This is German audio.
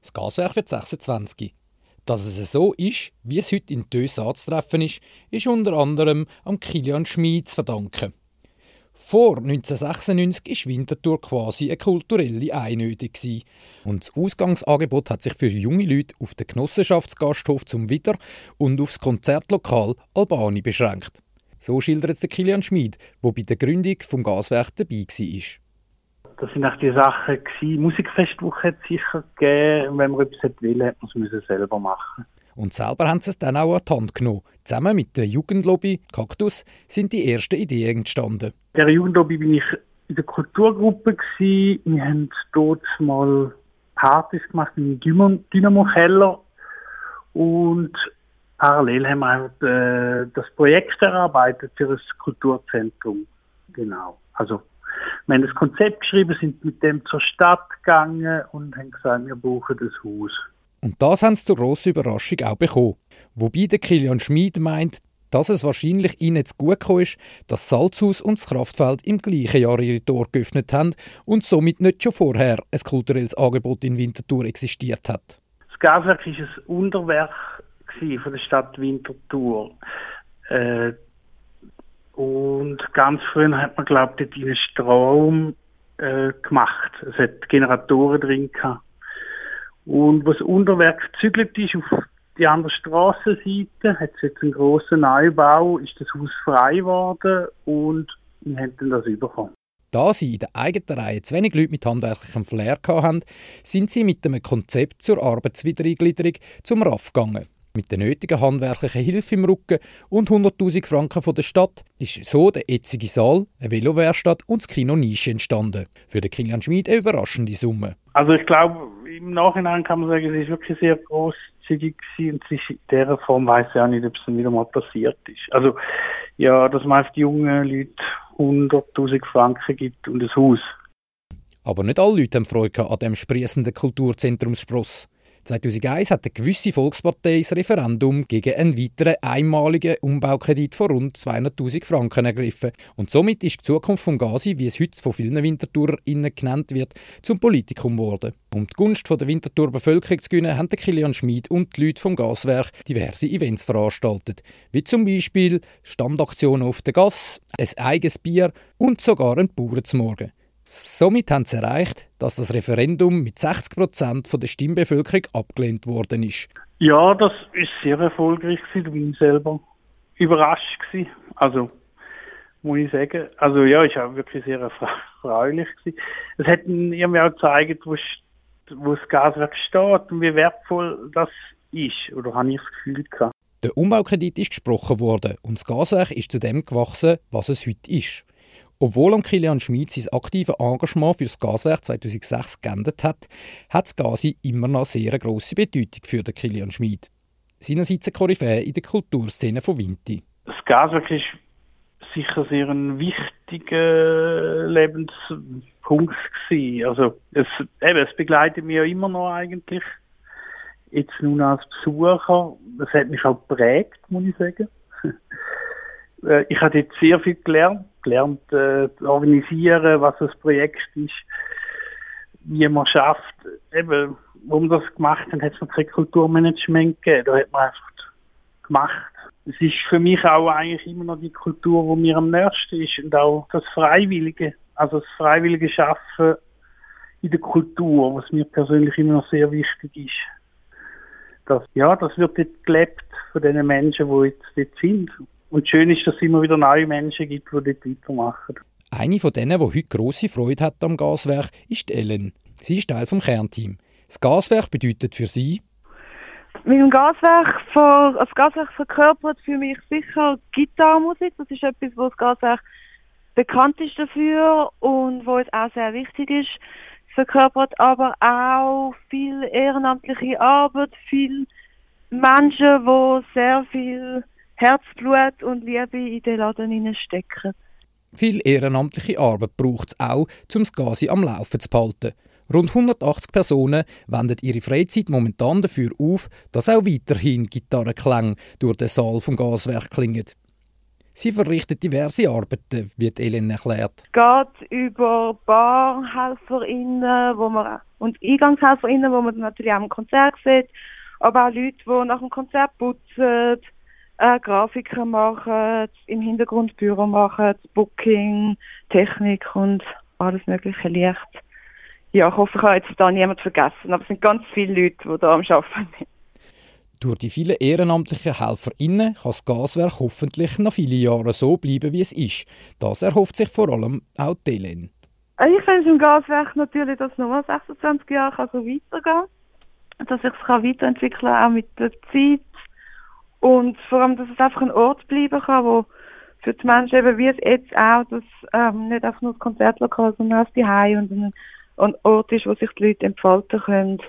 Das Gaswerk wird 26. Dass es so ist, wie es heute in Tös anzutreffen ist, ist unter anderem am Kilian Schmid zu verdanken. Vor 1996 war Winterthur quasi eine kulturelle Einöde. Und das Ausgangsangebot hat sich für junge Leute auf den Genossenschaftsgasthof zum Witter und aufs Konzertlokal Albani beschränkt. So schildert es Kilian Schmid, der bei der Gründung des Gaswerk dabei war. Das sind auch die Sachen gewesen. Musikfestwoche hat es sicher gegeben. Wenn man etwas will, hat man es selber machen. Und selber haben sie es dann auch an die Hand genommen. Zusammen mit der Jugendlobby Kaktus sind die ersten Ideen entstanden. In der Jugendlobby bin ich in der Kulturgruppe gewesen. Wir haben dort mal Partys gemacht im Dynamo-Keller und parallel haben wir äh, das Projekt erarbeitet für das Kulturzentrum. Genau. Also wir haben das Konzept geschrieben, sind mit dem zur Stadt gegangen und haben gesagt, wir brauchen das Haus. Und das haben sie zur grossen Überraschung auch bekommen. Wobei der Kilian Schmid meint, dass es wahrscheinlich ihnen zu gut gekommen ist, dass Salzhaus und das Kraftfeld im gleichen Jahr ihre Tore geöffnet haben und somit nicht schon vorher ein kulturelles Angebot in Winterthur existiert hat. Das Gaswerk war ein Unterwerk von der Stadt Winterthur. Äh, und ganz früh hat man, glaubt, dort einen Strom äh, gemacht. Es hat Generatoren drin gehabt. Und was Unterwerk gezügelt ist auf die andere Strassenseite, hat es jetzt einen grossen Neubau, ist das Haus frei geworden und wir haben dann das bekommen. Da sie in der eigenen Reihe zu wenig Leute mit handwerklichem Flair hatten, sind sie mit einem Konzept zur Arbeitswiedereingliederung zum RAF gegangen. Mit der nötigen handwerklichen Hilfe im Rücken und 100.000 Franken von der Stadt ist so der jetzige Saal, eine Velowerkstatt und das Kino Nische entstanden. Für den Kilian Schmid eine überraschende Summe. Also ich glaube, im Nachhinein kann man sagen, es ist wirklich sehr großzügig und es ist in dieser Form weiß ich auch nicht, ob es dann wieder mal passiert ist. Also ja, dass man auf die jungen Leute 100.000 Franken gibt und ein Haus. Aber nicht alle Leute haben Freude an dem sprießenden Kulturzentrumspross. 2001 hat eine gewisse Volkspartei das Referendum gegen einen weiteren einmaligen Umbaukredit von rund 200.000 Franken ergriffen. Und somit ist die Zukunft von Gazi, wie es heute von vielen WintertourerInnen genannt wird, zum Politikum geworden. Um die Gunst der Winterthur Bevölkerung zu gewinnen, haben Kilian Schmid und die Leute vom Gaswerk diverse Events veranstaltet. Wie zum Beispiel Standaktionen auf der Gas, ein eigenes Bier und sogar ein Bauernzmorgen. Somit haben sie erreicht, dass das Referendum mit 60 Prozent der Stimmbevölkerung abgelehnt worden ist. Ja, das ist sehr erfolgreich gewesen. Ich bin selber überrascht gewesen. Also muss ich sagen. Also ja, ist auch wirklich sehr erfreulich gewesen. Es hat mir auch gezeigt, wo, wo das Gaswerk steht und wie wertvoll das ist. Oder habe ich das Gefühl gehabt. Der Umbaukredit ist gesprochen worden und das Gaswerk ist zu dem gewachsen, was es heute ist. Obwohl am Kilian Schmid sein aktives Engagement für das Gaswerk 2006 geendet hat, hat Gasi immer noch sehr eine grosse Bedeutung für den Kilian Schmid. Seinerseits ein Koryphäe in der Kulturszene von Vinti. Das Gaswerk ist sicher sehr ein wichtiger Lebenspunkt gewesen. Also es, eben, es begleitet mich ja immer noch eigentlich. Jetzt nun als Besucher. Das hat mich auch geprägt, muss ich sagen. Äh, ich habe jetzt sehr viel gelernt gelernt äh, organisieren, was das Projekt ist, wie man schafft. Eben, wo wir das gemacht haben, hat es noch kein Kulturmanagement gegeben. Da hat man einfach gemacht. Es ist für mich auch eigentlich immer noch die Kultur, wo mir am nächsten ist und auch das Freiwillige, also das freiwillige Schaffen in der Kultur, was mir persönlich immer noch sehr wichtig ist. Das, ja, das wird jetzt gelebt von den Menschen, die jetzt dort sind. Und schön ist, dass es immer wieder neue Menschen gibt, die dort weitermachen. Eine von denen, die heute grosse Freude hat am Gaswerk, ist Ellen. Sie ist Teil des Kernteams. Das Gaswerk bedeutet für sie, mit dem Gaswerk, für, das Gaswerk verkörpert für mich sicher Gitarrenmusik. Das ist etwas, wo das Gaswerk bekannt ist dafür und wo es auch sehr wichtig ist. Es verkörpert aber auch viel ehrenamtliche Arbeit, viel Menschen, die sehr viel Herzblut und Liebe in den Laden stecken. Viel ehrenamtliche Arbeit braucht es auch, um das Gasi am Laufen zu behalten. Rund 180 Personen wenden ihre Freizeit momentan dafür auf, dass auch weiterhin Gitarrenklänge durch den Saal vom Gaswerk klingen. Sie verrichtet diverse Arbeiten, wie Ellen erklärt. Es geht über BarhelferInnen wo man, und EingangshelferInnen, wo man natürlich auch im Konzert sieht, aber auch Leute, die nach dem Konzert putzen, äh, Grafiker machen, im Hintergrund Büro machen, Booking, Technik und alles mögliche Licht. Ja, ich hoffe, ich habe jetzt da niemand vergessen, aber es sind ganz viele Leute, die da am Arbeiten sind. Durch die vielen ehrenamtlichen HelferInnen kann das Gaswerk hoffentlich noch viele Jahre so bleiben, wie es ist. Das erhofft sich vor allem auch Delen. Ich wünsche im Gaswerk natürlich, dass es nochmal 26 Jahre so weitergehen kann. Dass ich es weiterentwickeln kann, auch mit der Zeit. Und vor allem, dass es einfach ein Ort bleiben kann, wo für die Menschen eben wie es jetzt auch, dass ähm, nicht einfach nur das Konzertlokal, sondern auch das Zuhause und ein Ort ist, wo sich die Leute entfalten können